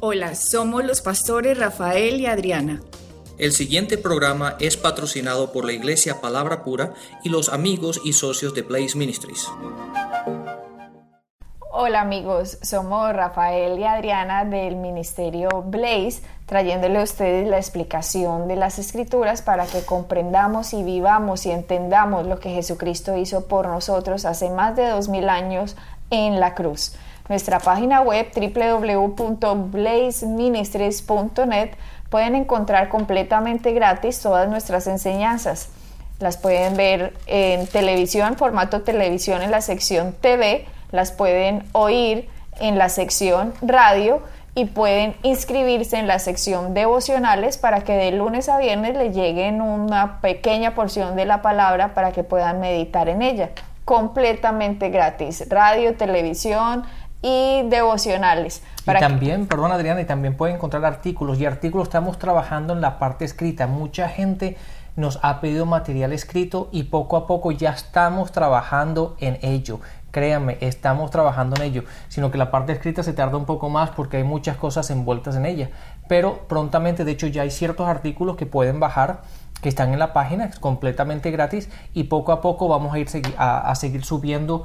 Hola, somos los pastores Rafael y Adriana. El siguiente programa es patrocinado por la Iglesia Palabra Pura y los amigos y socios de Blaze Ministries. Hola amigos, somos Rafael y Adriana del Ministerio Blaze, trayéndole a ustedes la explicación de las escrituras para que comprendamos y vivamos y entendamos lo que Jesucristo hizo por nosotros hace más de dos mil años en la cruz. Nuestra página web www.blazeministries.net pueden encontrar completamente gratis todas nuestras enseñanzas. Las pueden ver en televisión, formato televisión en la sección TV, las pueden oír en la sección radio y pueden inscribirse en la sección devocionales para que de lunes a viernes le lleguen una pequeña porción de la palabra para que puedan meditar en ella. Completamente gratis. Radio, televisión, y devocionales. y también, perdón Adriana, y también pueden encontrar artículos y artículos estamos trabajando en la parte escrita. Mucha gente nos ha pedido material escrito y poco a poco ya estamos trabajando en ello. Créanme, estamos trabajando en ello, sino que la parte escrita se tarda un poco más porque hay muchas cosas envueltas en ella. Pero prontamente, de hecho, ya hay ciertos artículos que pueden bajar que están en la página, es completamente gratis y poco a poco vamos a ir a, seguir subiendo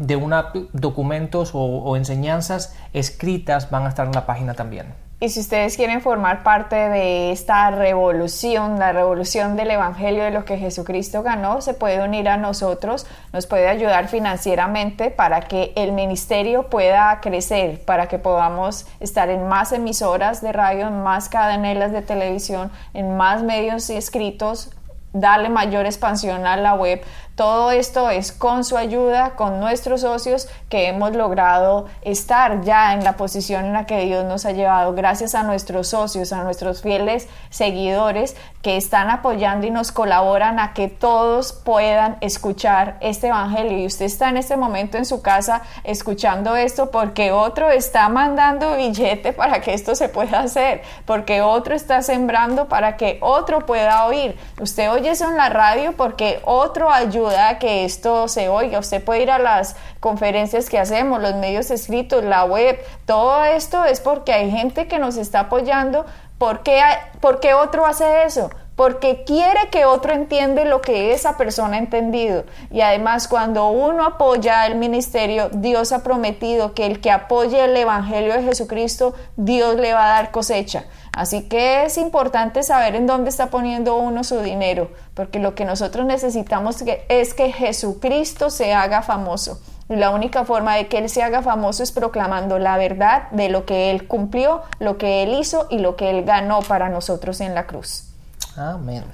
de una documentos o enseñanzas escritas van a estar en la página también. Y si ustedes quieren formar parte de esta revolución, la revolución del Evangelio de lo que Jesucristo ganó, se puede unir a nosotros, nos puede ayudar financieramente para que el ministerio pueda crecer, para que podamos estar en más emisoras de radio, en más cadenelas de televisión, en más medios escritos, darle mayor expansión a la web. Todo esto es con su ayuda, con nuestros socios, que hemos logrado estar ya en la posición en la que Dios nos ha llevado, gracias a nuestros socios, a nuestros fieles seguidores que están apoyando y nos colaboran a que todos puedan escuchar este Evangelio. Y usted está en este momento en su casa escuchando esto porque otro está mandando billete para que esto se pueda hacer, porque otro está sembrando para que otro pueda oír. Usted oye eso en la radio porque otro ayuda ayuda que esto se oiga. Usted puede ir a las conferencias que hacemos, los medios escritos, la web. Todo esto es porque hay gente que nos está apoyando. ¿Por qué, ¿Por qué otro hace eso? Porque quiere que otro entiende lo que esa persona ha entendido. Y además, cuando uno apoya el ministerio, Dios ha prometido que el que apoye el Evangelio de Jesucristo, Dios le va a dar cosecha. Así que es importante saber en dónde está poniendo uno su dinero, porque lo que nosotros necesitamos es que Jesucristo se haga famoso. Y la única forma de que Él se haga famoso es proclamando la verdad de lo que Él cumplió, lo que Él hizo y lo que Él ganó para nosotros en la cruz. Amén.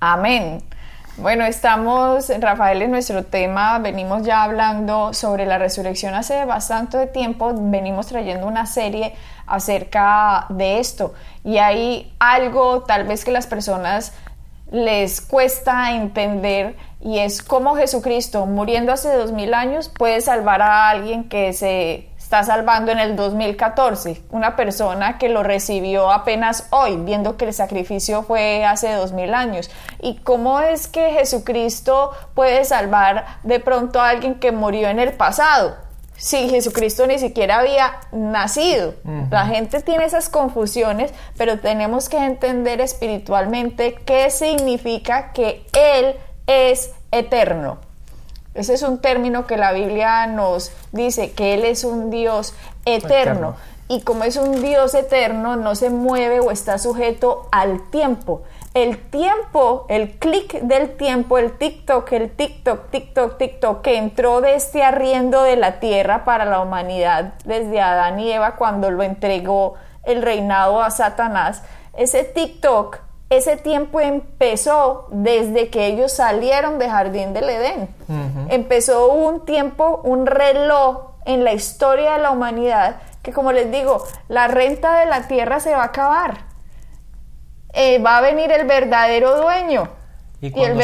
Amén. Bueno, estamos, Rafael, en nuestro tema, venimos ya hablando sobre la resurrección hace bastante tiempo, venimos trayendo una serie acerca de esto y hay algo tal vez que las personas les cuesta entender y es cómo Jesucristo, muriendo hace dos mil años, puede salvar a alguien que se está salvando en el 2014, una persona que lo recibió apenas hoy, viendo que el sacrificio fue hace dos mil años. ¿Y cómo es que Jesucristo puede salvar de pronto a alguien que murió en el pasado? Si Jesucristo ni siquiera había nacido. La gente tiene esas confusiones, pero tenemos que entender espiritualmente qué significa que Él es eterno. Ese es un término que la Biblia nos dice, que Él es un Dios eterno. Y como es un Dios eterno, no se mueve o está sujeto al tiempo. El tiempo, el clic del tiempo, el TikTok, el TikTok, TikTok, TikTok, que entró de este arriendo de la tierra para la humanidad desde Adán y Eva cuando lo entregó el reinado a Satanás, ese TikTok ese tiempo empezó desde que ellos salieron de Jardín del Edén. Empezó un tiempo, un reloj en la historia de la humanidad que, como les digo, la renta de la tierra se va a acabar. Eh, va a venir el verdadero dueño y, el,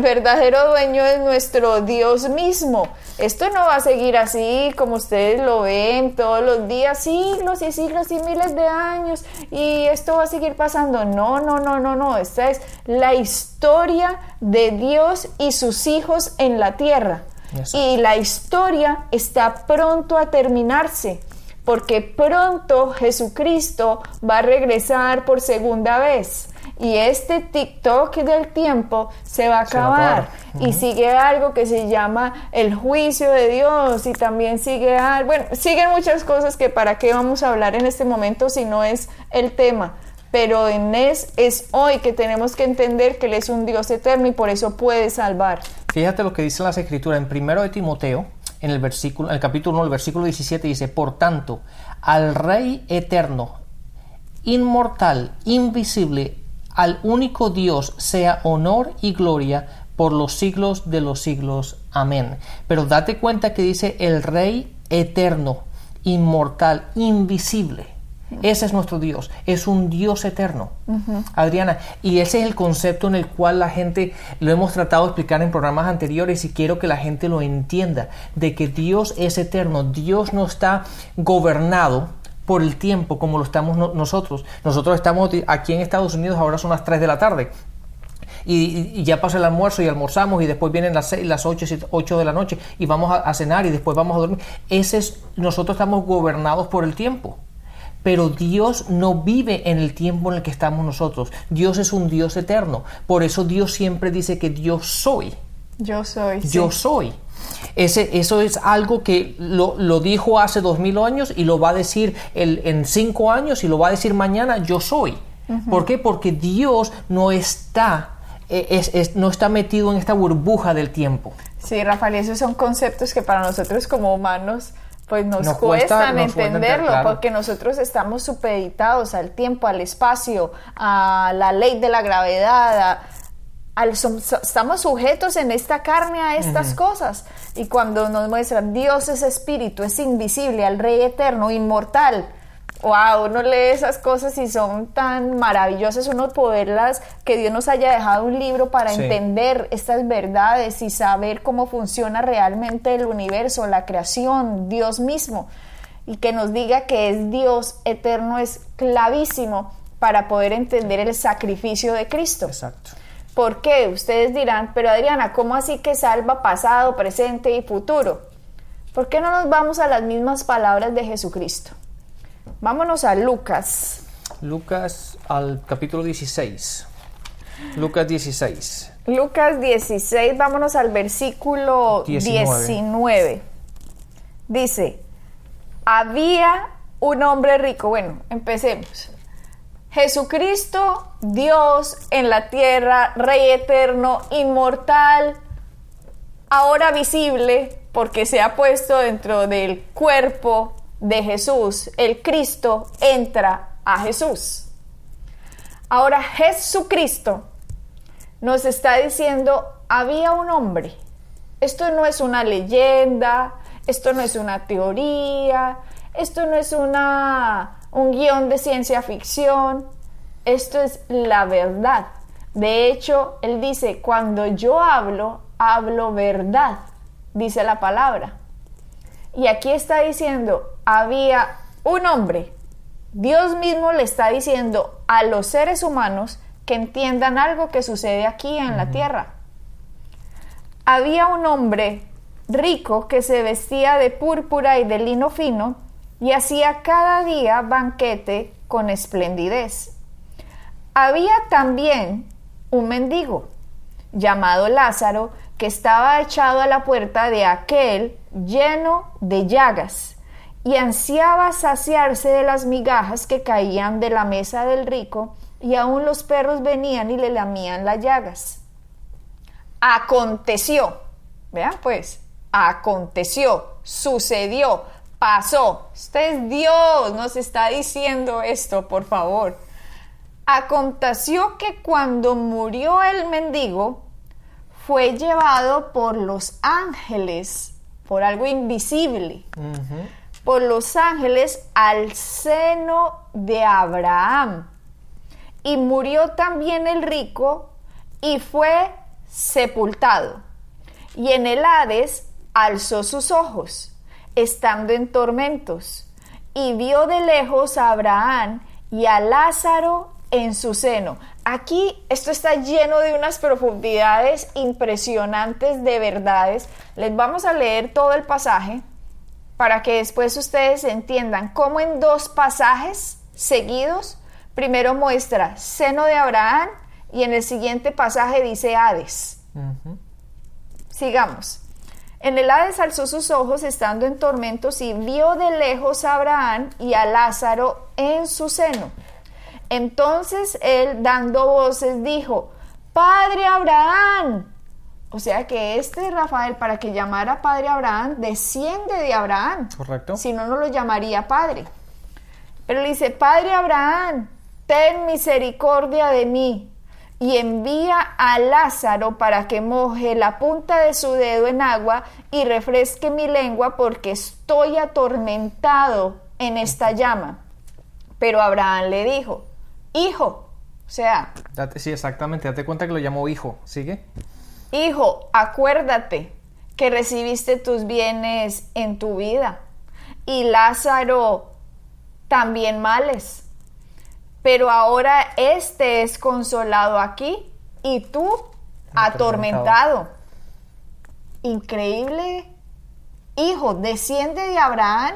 verdadero, dueño es nuestro Dios mismo. Esto no va a seguir así como ustedes lo ven todos los días, siglos y siglos y miles de años, y esto va a seguir pasando. No, no, no, no, no. Esta es la historia de Dios y sus hijos en la tierra. Y la historia está pronto a terminarse. porque pronto Jesucristo va a regresar por segunda vez. Y este TikTok del tiempo se va a acabar. Y sigue algo que se llama el juicio de Dios. Y también sigue algo. Bueno, siguen muchas cosas que para qué vamos a hablar en este momento si no es el tema. Pero en es, es hoy que tenemos que entender que Él es un Dios eterno y por eso puede salvar. Fíjate lo que dice las escrituras en primero de Timoteo, en el versículo, en el capítulo 1, el versículo 17 dice, por tanto, al Rey eterno, inmortal, invisible, al único Dios sea honor y gloria por los siglos de los siglos. Amén. Pero date cuenta que dice el Rey eterno, inmortal, invisible. Ese es nuestro Dios, es un Dios eterno. Adriana, y ese es el concepto en el cual la gente lo hemos tratado de explicar en programas anteriores y quiero que la gente lo entienda, de que Dios es eterno, Dios no está gobernado por el tiempo como lo estamos nosotros. Nosotros estamos aquí en Estados Unidos, ahora son las 3 de la tarde. Y, ya pasa el almuerzo y almorzamos y después vienen las 6, las 8, 8 de la noche y vamos a, a, cenar y después vamos a dormir. Ese es, nosotros estamos gobernados por el tiempo. Pero Dios no vive en el tiempo en el que estamos nosotros. Dios es un Dios eterno. Por eso Dios siempre dice que Dios soy. Yo soy. Yo soy. Ese, eso es algo que lo, lo, dijo hace dos mil años y lo va a decir el, en cinco años y lo va a decir mañana, yo soy. ¿Por qué? Porque Dios no está, e, es, es, no está metido en esta burbuja del tiempo. Sí, Rafael, esos son conceptos que para nosotros como humanos pues nos, nos cuestan cuesta, entenderlo, nos claro. porque nosotros estamos supeditados al tiempo, al espacio, a la ley de la gravedad, a, al, estamos sujetos en esta carne a estas uh -huh. cosas. Y cuando nos muestran Dios es espíritu, es invisible, al Rey eterno, inmortal. Wow, uno lee esas cosas y son tan maravillosas, uno poderlas, que Dios nos haya dejado un libro para sí. entender estas verdades y saber cómo funciona realmente el universo, la creación, Dios mismo, y que nos diga que es Dios eterno es clavísimo para poder entender el sacrificio de Cristo. Exacto. ¿Por qué? Ustedes dirán, pero Adriana, ¿cómo así que salva pasado, presente y futuro? ¿Por qué no nos vamos a las mismas palabras de Jesucristo? Vámonos a Lucas. Lucas al capítulo 16. Lucas 16. Lucas 16, vámonos al versículo 19. 19. Dice, había un hombre rico. Bueno, empecemos. Jesucristo, Dios en la tierra, Rey eterno, inmortal, ahora visible porque se ha puesto dentro del cuerpo de Jesús. El Cristo entra a Jesús. Ahora Jesucristo nos está diciendo, había un hombre. Esto no es una leyenda, esto no es una teoría, esto no es una un guion de ciencia ficción. Esto es la verdad. De hecho, él dice, cuando yo hablo, hablo verdad, dice la palabra. Y aquí está diciendo, había un hombre. Dios mismo le está diciendo a los seres humanos que entiendan algo que sucede aquí en uh -huh. la tierra. Había un hombre rico que se vestía de púrpura y de lino fino y hacía cada día banquete con esplendidez. Había también un mendigo llamado Lázaro que estaba echado a la puerta de aquel lleno de llagas y ansiaba saciarse de las migajas que caían de la mesa del rico y aún los perros venían y le lamían las llagas. Aconteció, vean pues, aconteció, sucedió, pasó. Usted es Dios, nos está diciendo esto, por favor. Aconteció que cuando murió el mendigo, fue llevado por los ángeles, por algo invisible, uh -huh. por los ángeles al seno de Abraham. Y murió también el rico y fue sepultado. Y en el Hades alzó sus ojos estando en tormentos, y vio de lejos a Abraham y a Lázaro en su seno. Aquí esto está lleno de unas profundidades impresionantes de verdades. Les vamos a leer todo el pasaje para que después ustedes entiendan cómo en dos pasajes seguidos, primero muestra seno de Abraham y en el siguiente pasaje dice Hades. Sigamos. En el Hades alzó sus ojos estando en tormentos y vio de lejos a Abraham y a Lázaro en su seno. Entonces él, dando voces, dijo, Padre Abraham. O sea que este Rafael, para que llamara Padre Abraham, desciende de Abraham. Correcto. Si no, no lo llamaría Padre. Pero le dice, Padre Abraham, ten misericordia de mí y envía a Lázaro para que moje la punta de su dedo en agua y refresque mi lengua porque estoy atormentado en esta llama. Pero Abraham le dijo, hijo, o sea... sí, exactamente, date cuenta que lo llamó hijo, ¿sigue? Hijo, acuérdate que recibiste tus bienes en tu vida y Lázaro también males pero ahora este es consolado aquí y tú atormentado. Increíble. Hijo, desciende de Abraham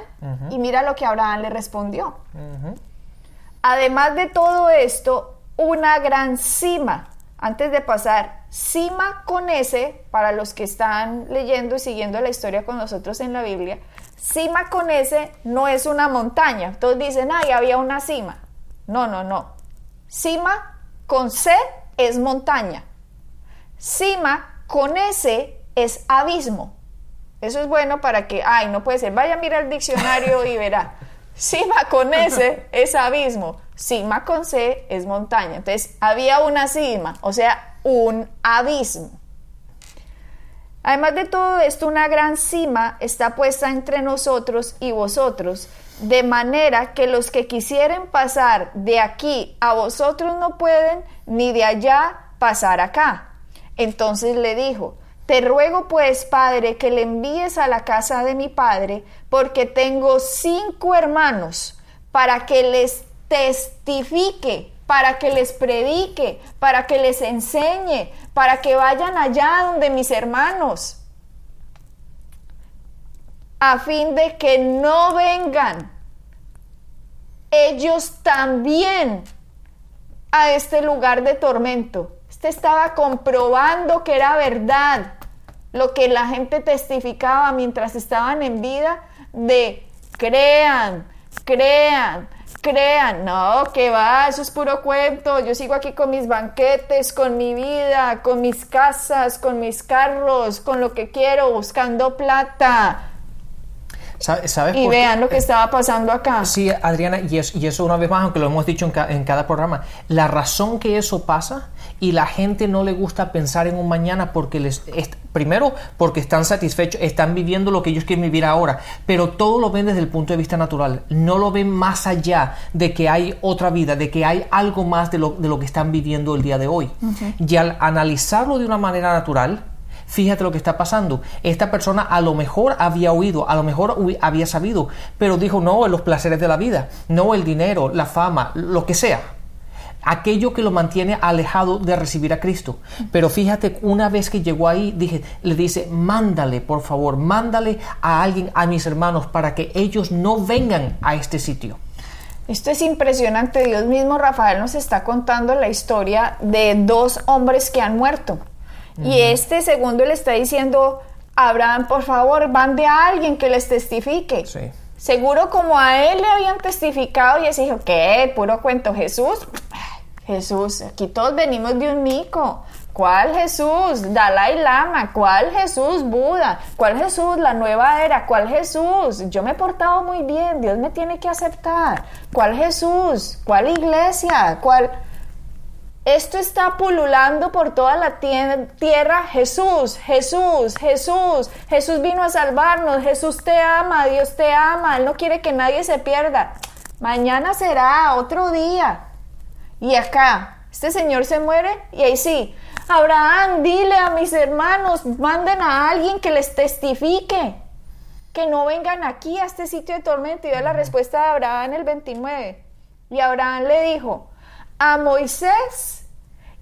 y mira lo que Abraham le respondió. Además de todo esto, una gran cima. Antes de pasar, cima con S, para los que están leyendo y siguiendo la historia con nosotros en la Biblia, cima con S no es una montaña. Todos dicen, ay, había una cima. No, no, no. Cima con C es montaña. Cima con S es abismo. Eso es bueno para que, ay, no puede ser, vaya a mirar el diccionario y verá. Cima con S es abismo, cima con C es montaña. Entonces, había una cima, o sea, un abismo. Además de todo esto, una gran cima está puesta entre nosotros y vosotros, de manera que los que quisieren pasar de aquí a vosotros no pueden, ni de allá pasar acá. Entonces le dijo, te ruego pues, Padre, que le envíes a la casa de mi Padre, porque tengo cinco hermanos, para que les testifique, para que les predique, para que les enseñe, para que vayan allá donde mis hermanos a fin de que no vengan ellos también a este lugar de tormento. Este estaba comprobando que era verdad lo que la gente testificaba mientras estaban en vida de crean, crean, crean. No, que va, eso es puro cuento. Yo sigo aquí con mis banquetes, con mi vida, con mis casas, con mis carros, con lo que quiero, buscando plata y vean lo que estaba pasando acá. Sí, Adriana, y, eso una vez más, aunque lo hemos dicho en, cada programa, la razón que eso pasa y la gente no le gusta pensar en un mañana porque les primero porque están satisfechos, están viviendo lo que ellos quieren vivir ahora, pero todo lo ven desde el punto de vista natural, no lo ven más allá de que hay otra vida, de que hay algo más de lo, de lo que están viviendo el día de hoy. Y al analizarlo de una manera natural, fíjate lo que está pasando. Esta persona a lo mejor había oído, a lo mejor había sabido, pero dijo no los placeres de la vida, no el dinero, la fama, lo que sea. Aquello que lo mantiene alejado de recibir a Cristo. Pero fíjate, una vez que llegó ahí, dije, le dice, mándale, por favor, mándale a alguien, a mis hermanos, para que ellos no vengan a este sitio. Esto es impresionante. Dios mismo, Rafael, nos está contando la historia de dos hombres que han muerto. Y este segundo le está diciendo, Abraham, por favor, van de alguien que les testifique. Seguro como a él le habían testificado y ese dijo, ¿qué? Puro cuento, Jesús. Jesús, aquí todos venimos de un mico. ¿Cuál Jesús? Dalai Lama. ¿Cuál Jesús? Buda. ¿Cuál Jesús? La nueva era. ¿Cuál Jesús? Yo me he portado muy bien. Dios me tiene que aceptar. ¿Cuál Jesús? ¿Cuál iglesia? ¿Cuál... Esto está pululando por toda la tierra. Jesús, Jesús, Jesús. Jesús vino a salvarnos. Jesús te ama, Dios te ama. Él no quiere que nadie se pierda. Mañana será otro día. Y acá, este señor se muere y ahí sí. Abraham, dile a mis hermanos, manden a alguien que les testifique. Que no vengan aquí a este sitio de tormento. Y ve la respuesta de Abraham en el 29. Y Abraham le dijo, a Moisés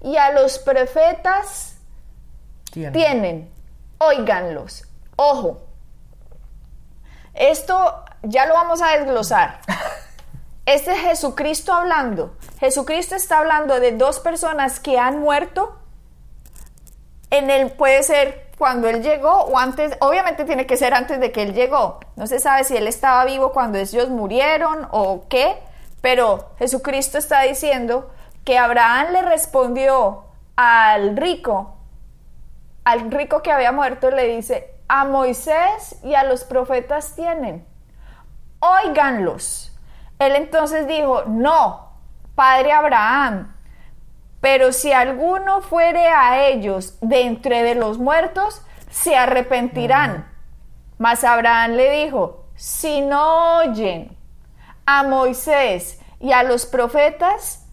y a los profetas tienen. Óiganlos. Ojo. Esto ya lo vamos a desglosar. Este es Jesucristo hablando. Jesucristo está hablando de dos personas que han muerto. En él puede ser cuando él llegó o antes, obviamente tiene que ser antes de que él llegó. No se sabe si él estaba vivo cuando ellos murieron o qué, pero Jesucristo está diciendo que Abraham le respondió al rico, al rico que había muerto, le dice, a Moisés y a los profetas tienen, óiganlos. Él entonces dijo, no, padre Abraham, pero si alguno fuere a ellos de entre de los muertos, se arrepentirán. Mas Abraham le dijo, si no oyen a Moisés y a los profetas,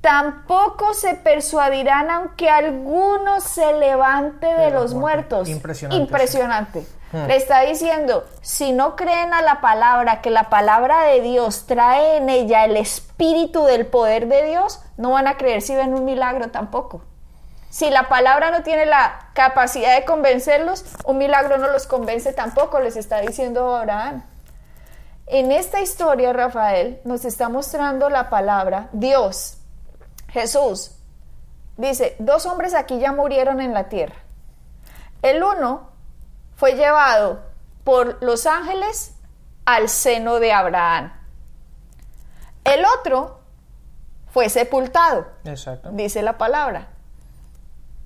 tampoco se persuadirán aunque alguno se levante de, los muertos. Impresionante. Impresionante. Hmm. Le está diciendo, si no creen a la palabra, que la palabra de Dios trae en ella el espíritu del poder de Dios, no van a creer si ven un milagro tampoco. Si la palabra no tiene la capacidad de convencerlos, un milagro no los convence tampoco, les está diciendo Abraham. En esta historia, Rafael nos está mostrando la palabra Dios, Jesús. Dice, dos hombres aquí ya murieron en la tierra. El uno fue llevado por los ángeles al seno de Abraham. El otro fue sepultado, Exacto. dice la palabra.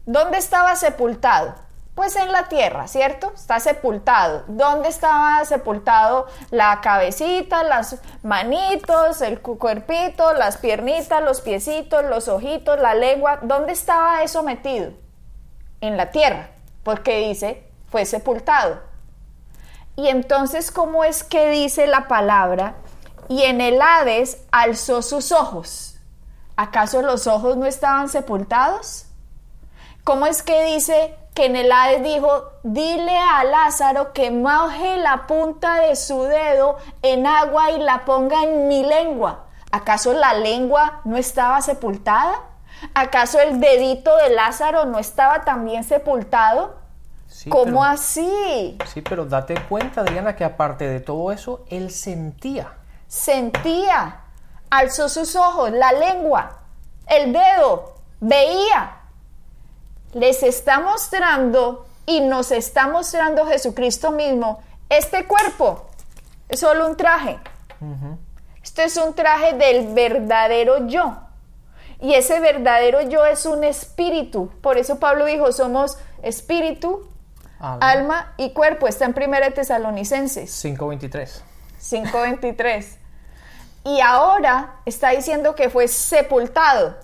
¿Dónde estaba sepultado? Pues en la tierra, ¿cierto? Está sepultado. ¿Dónde estaba sepultado la cabecita, las manitos, el cu- cuerpito, las piernitas, los piecitos, los ojitos, la lengua? ¿Dónde estaba eso metido? En la tierra, porque dice, fue sepultado. Y entonces, ¿cómo es que dice la palabra? Y en el Hades alzó sus ojos. ¿Acaso los ojos no estaban sepultados? ¿Cómo es que dice que en el Hades dijo, dile a Lázaro que moje la punta de su dedo en agua y la ponga en mi lengua? ¿Acaso la lengua no estaba sepultada? ¿Acaso el dedito de Lázaro no estaba también sepultado? Sí, ¿Cómo pero- así? Sí, pero date cuenta, Adriana, que aparte de todo eso, él sentía. Sentía, alzó sus ojos, la lengua, el dedo, veía. Les está mostrando y nos está mostrando Jesucristo mismo este cuerpo. Es solo un traje. Este es un traje del verdadero yo. Y ese verdadero yo es un espíritu. Por eso Pablo dijo, somos espíritu, Alma. alma y cuerpo. Está en 1 Tesalonicenses. 5.23. 5.23. Y ahora está diciendo que fue sepultado,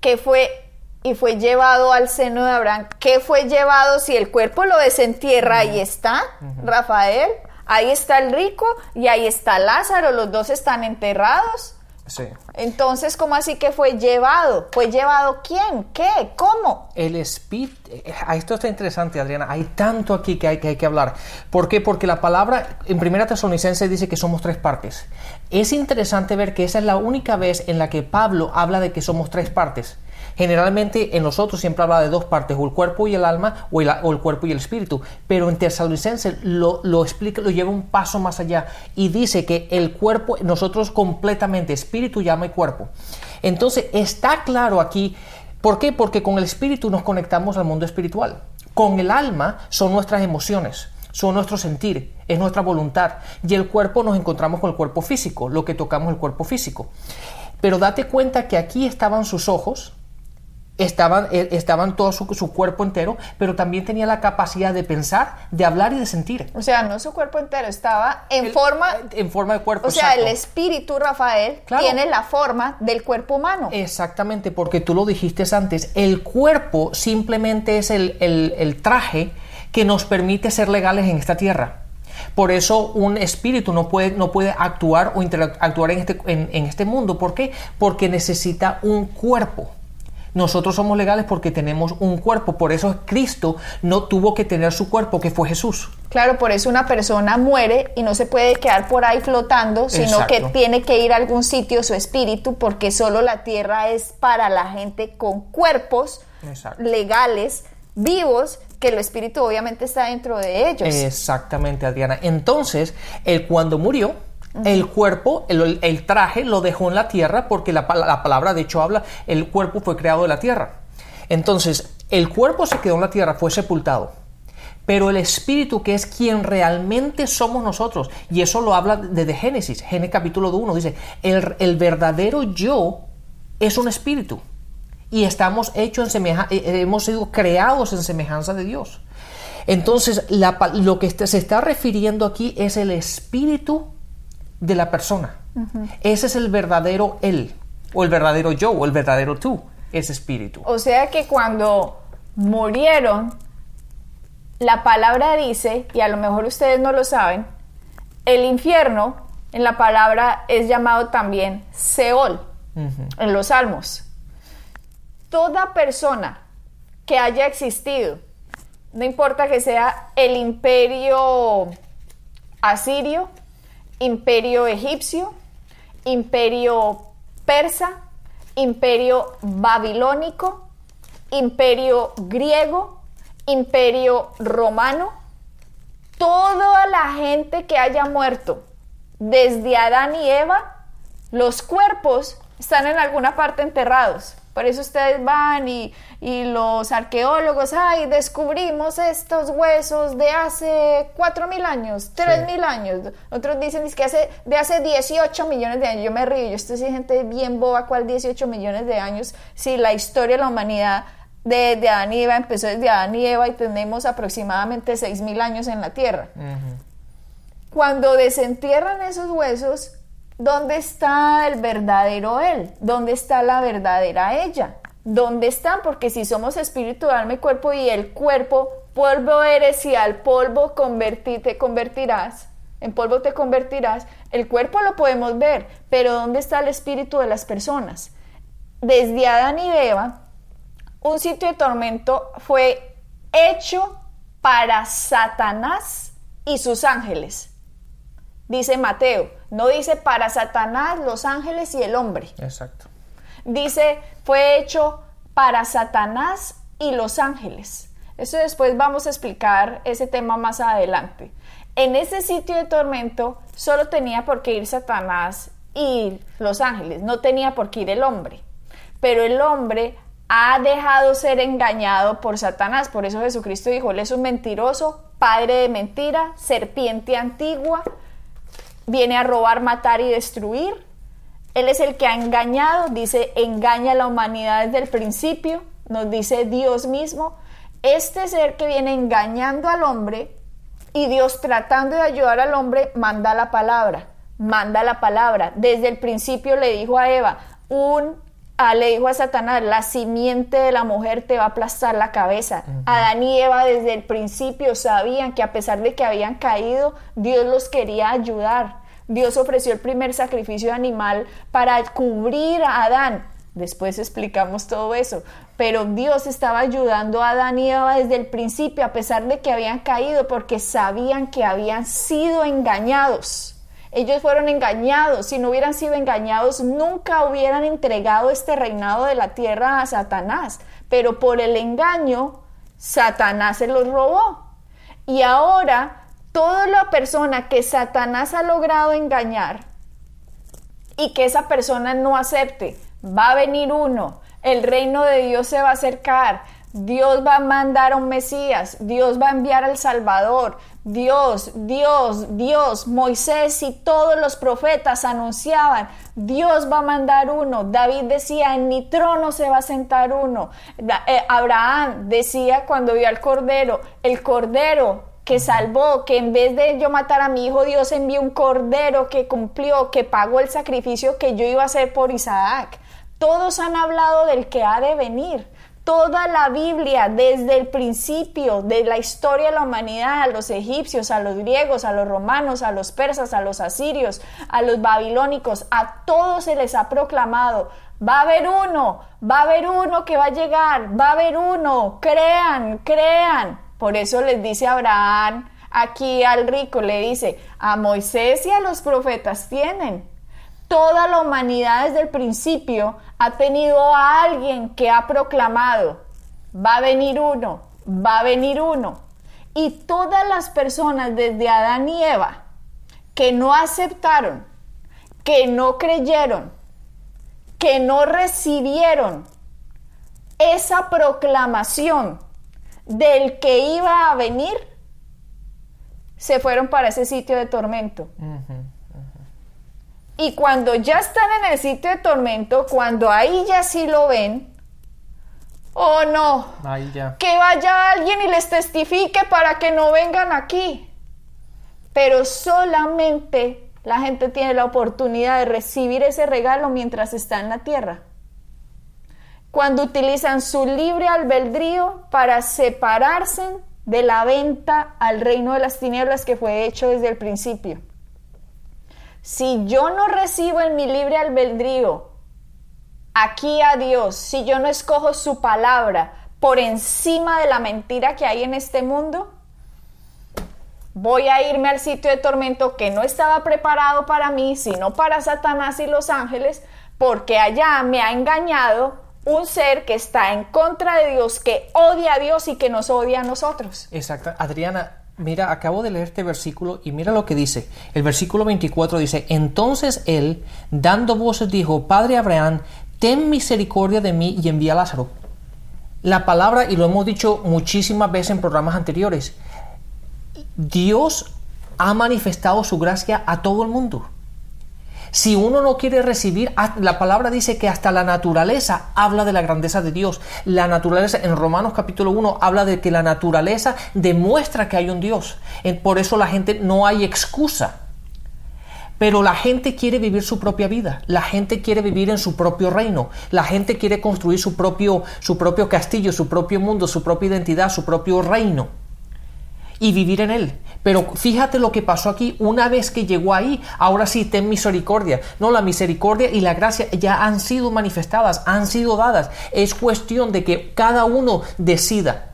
que fue y fue llevado al seno de Abraham. ¿Qué fue llevado si el cuerpo lo desentierra? Ahí está, Rafael. Ahí está el rico y ahí está Lázaro. Los dos están enterrados. Sí. Entonces, ¿cómo así que fue llevado? ¿Fue llevado quién? ¿Qué? ¿Cómo? El espíritu, esto está interesante, Adriana. Hay tanto aquí que hay, que hay que hablar. ¿Por qué? Porque la palabra en Primera Tesalonicense dice que somos tres partes. Es interesante ver que esa es la única vez en la que Pablo habla de que somos tres partes. Generalmente en nosotros siempre habla de dos partes, o el cuerpo y el alma, o el, cuerpo y el espíritu. Pero en Tesalonicense lo, lo explica, lo lleva un paso más allá y dice que el cuerpo, nosotros completamente, espíritu, llama y cuerpo. Entonces está claro aquí ¿Por qué? Porque con el espíritu nos conectamos al mundo espiritual. Con el alma son nuestras emociones, son nuestro sentir, es nuestra voluntad. Y el cuerpo nos encontramos con el cuerpo físico, lo que tocamos el cuerpo físico. Pero date cuenta que aquí estaban sus ojos, estaban, eh, estaban todo su, su cuerpo entero, pero también tenía la capacidad de pensar, de hablar y de sentir. O sea, no su cuerpo entero, estaba en El- forma... En forma de cuerpo. O sea, el espíritu, Rafael, Claro. tiene la forma del cuerpo humano. Exactamente, porque tú lo dijiste antes, el cuerpo simplemente es el, el- el traje que nos permite ser legales en esta tierra. Por eso un espíritu no puede, no puede actuar o interactuar en este, en, en este mundo. ¿Por qué? Porque necesita un cuerpo. Nosotros somos legales porque tenemos un cuerpo. Por eso Cristo no tuvo que tener su cuerpo, que fue Jesús. Claro, por eso una persona muere y no se puede quedar por ahí flotando, sino Exacto. que tiene que ir a algún sitio su espíritu, porque solo la tierra es para la gente con cuerpos Exacto. legales, vivos, que el espíritu obviamente está dentro de ellos. Exactamente, Adriana. Entonces, él cuando murió, el cuerpo, el, traje lo dejó en la tierra porque la, la, palabra de hecho habla, el cuerpo fue creado de la tierra. Entonces, el cuerpo se quedó en la tierra, fue sepultado. Pero el espíritu, que es quien realmente somos nosotros, y eso lo habla desde Génesis, Génesis capítulo 1, dice, el, el verdadero yo es un espíritu y estamos hechos en eh, eh, hemos sido creados en semejanza de Dios. Entonces, lo que se está refiriendo aquí es el espíritu de la persona. Ese es el verdadero él, o el verdadero yo, o el verdadero tú, ese espíritu. O sea que cuando murieron, la palabra dice, y a lo mejor ustedes no lo saben, el infierno en la palabra es llamado también Seol en los salmos. Toda persona que haya existido, no importa que sea el imperio asirio, imperio egipcio, imperio persa, imperio babilónico, imperio griego, imperio romano, toda la gente que haya muerto desde Adán y Eva, los cuerpos están en alguna parte enterrados. Por eso ustedes van y, los arqueólogos, ay, descubrimos estos huesos de hace 4.000 años, 3.000 años. Otros dicen es que hace, de hace 18 millones de años. Yo me río, yo estoy gente bien boba, ¿cuál 18 millones de años? Si la historia de la humanidad de, de Adán y Eva empezó desde Adán y Eva y tenemos aproximadamente 6.000 años en la Tierra. Cuando desentierran esos huesos, ¿Dónde está el verdadero Él? ¿Dónde está la verdadera ella? ¿Dónde están? Porque si somos espíritu, alma y cuerpo y el cuerpo, polvo eres y al polvo te convertirás, en polvo te convertirás, el cuerpo lo podemos ver, pero ¿dónde está el espíritu de las personas? Desde Adán y Eva, un sitio de tormento fue hecho para Satanás y sus ángeles dice Mateo. No dice para Satanás, los ángeles y el hombre. Exacto. Dice, fue hecho para Satanás y los ángeles. Eso después vamos a explicar ese tema más adelante. En ese sitio de tormento solo tenía por qué ir Satanás y los ángeles, no tenía por qué ir el hombre. Pero el hombre ha dejado ser engañado por Satanás. Por eso Jesucristo dijo, él es un mentiroso, padre de mentira, serpiente antigua, viene a robar, matar y destruir. Él es el que ha engañado, dice, engaña a la humanidad desde el principio, nos dice Dios mismo. Este ser que viene engañando al hombre y Dios tratando de ayudar al hombre, manda la palabra, manda la palabra. Desde el principio le dijo a Eva, un Ah, le dijo a Satanás, la simiente de la mujer te va a aplastar la cabeza. Adán y Eva desde el principio sabían que a pesar de que habían caído, Dios los quería ayudar. Dios ofreció el primer sacrificio animal para cubrir a Adán. Después explicamos todo eso. Pero Dios estaba ayudando a Adán y Eva desde el principio, a pesar de que habían caído, porque sabían que habían sido engañados. Ellos fueron engañados. Si no hubieran sido engañados, nunca hubieran entregado este reinado de la tierra a Satanás. Pero por el engaño, Satanás se los robó. Y ahora, toda la persona que Satanás ha logrado engañar y que esa persona no acepte, va a venir uno, el reino de Dios se va a acercar, Dios va a mandar a un Mesías, Dios va a enviar al Salvador, Dios, Dios, Dios, Moisés y todos los profetas anunciaban, Dios va a mandar uno. David decía, en mi trono se va a sentar uno. Eh, Abraham decía cuando vio al Cordero, el Cordero que salvó, que en vez de yo matar a mi hijo, Dios envió un Cordero que cumplió, que pagó el sacrificio que yo iba a hacer por Isaac. Todos han hablado del que ha de venir. Toda la Biblia, desde el principio de la historia de la humanidad, a los egipcios, a los griegos, a los romanos, a los persas, a los asirios, a los babilónicos, a todos se les ha proclamado, va a haber uno, va a haber uno que va a llegar, va a haber uno, crean, crean. Por eso les dice Abraham aquí al rico, le dice, a Moisés y a los profetas tienen, toda la humanidad desde el principio ha tenido a alguien que ha proclamado, va a venir uno, va a venir uno. Y todas las personas desde Adán y Eva que no aceptaron, que no creyeron, que no recibieron esa proclamación del que iba a venir, se fueron para ese sitio de tormento. Y cuando ya están en el sitio de tormento, cuando ahí ya sí lo ven, oh no, que vaya alguien y les testifique para que no vengan aquí. Pero solamente la gente tiene la oportunidad de recibir ese regalo mientras está en la tierra. Cuando utilizan su libre albedrío para separarse de la venta al reino de las tinieblas que fue hecho desde el principio. Si yo no recibo en mi libre albedrío aquí a Dios, si yo no escojo su palabra por encima de la mentira que hay en este mundo, voy a irme al sitio de tormento que no estaba preparado para mí, sino para Satanás y los ángeles, porque allá me ha engañado un ser que está en contra de Dios, que odia a Dios y que nos odia a nosotros. Exacto. Adriana, mira, acabo de leer este versículo y mira lo que dice. El versículo 24 dice, entonces él, dando voces, dijo, Padre Abraham, ten misericordia de mí y envía a Lázaro. La palabra, y lo hemos dicho muchísimas veces en programas anteriores, Dios ha manifestado su gracia a todo el mundo. Si uno no quiere recibir, la palabra dice que hasta la naturaleza habla de la grandeza de Dios. La naturaleza, en Romanos capítulo 1, habla de que la naturaleza demuestra que hay un Dios. Por eso la gente no hay excusa. Pero la gente quiere vivir su propia vida, la gente quiere vivir en su propio reino, la gente quiere construir su propio, su propio castillo, su propio mundo, su propia identidad, su propio reino y vivir en él. Pero fíjate lo que pasó aquí, una vez que llegó ahí, ahora sí, ten misericordia. No, la misericordia y la gracia ya han sido manifestadas, han sido dadas. Es cuestión de que cada uno decida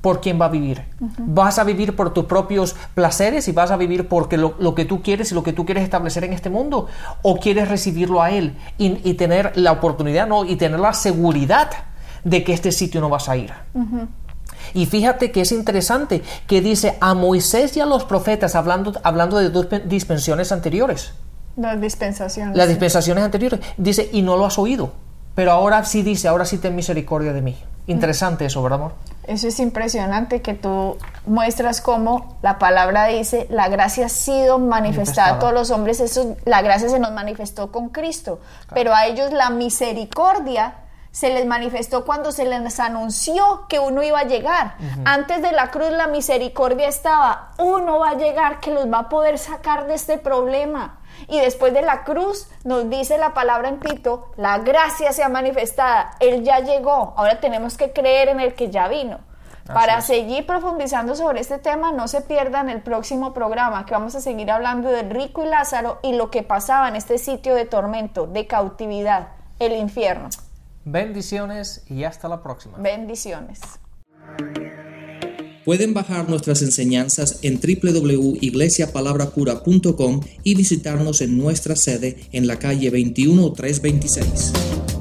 por quién va a vivir. ¿Vas a vivir por tus propios placeres y vas a vivir porque lo, que tú quieres y lo que tú quieres establecer en este mundo? ¿O quieres recibirlo a Él y, tener la oportunidad no, y tener la seguridad de que este sitio no vas a ir? Y fíjate que es interesante que dice a Moisés y a los profetas, hablando, hablando de dos dispensaciones anteriores. Las dispensaciones. Las dispensaciones anteriores. Dice, y no lo has oído. Pero ahora sí dice, ahora sí ten misericordia de mí. Interesante eso, ¿verdad, amor? Eso es impresionante que tú muestras cómo la palabra dice, la gracia ha sido manifestada, a todos los hombres, eso, la gracia se nos manifestó con Cristo, pero a ellos la misericordia se les manifestó cuando se les anunció que uno iba a llegar. Antes de la cruz la misericordia estaba, uno va a llegar que los va a poder sacar de este problema. Y después de la cruz nos dice la palabra en Tito, la gracia se ha manifestada, Él ya llegó, ahora tenemos que creer en el que ya vino. Para seguir profundizando sobre este tema, no se pierdan el próximo programa, que vamos a seguir hablando de rico y Lázaro y lo que pasaba en este sitio de tormento, de cautividad, el infierno. Bendiciones y hasta la próxima. Bendiciones. Pueden bajar nuestras enseñanzas en www.iglesiapalabracura.com y visitarnos en nuestra sede en la calle 21326.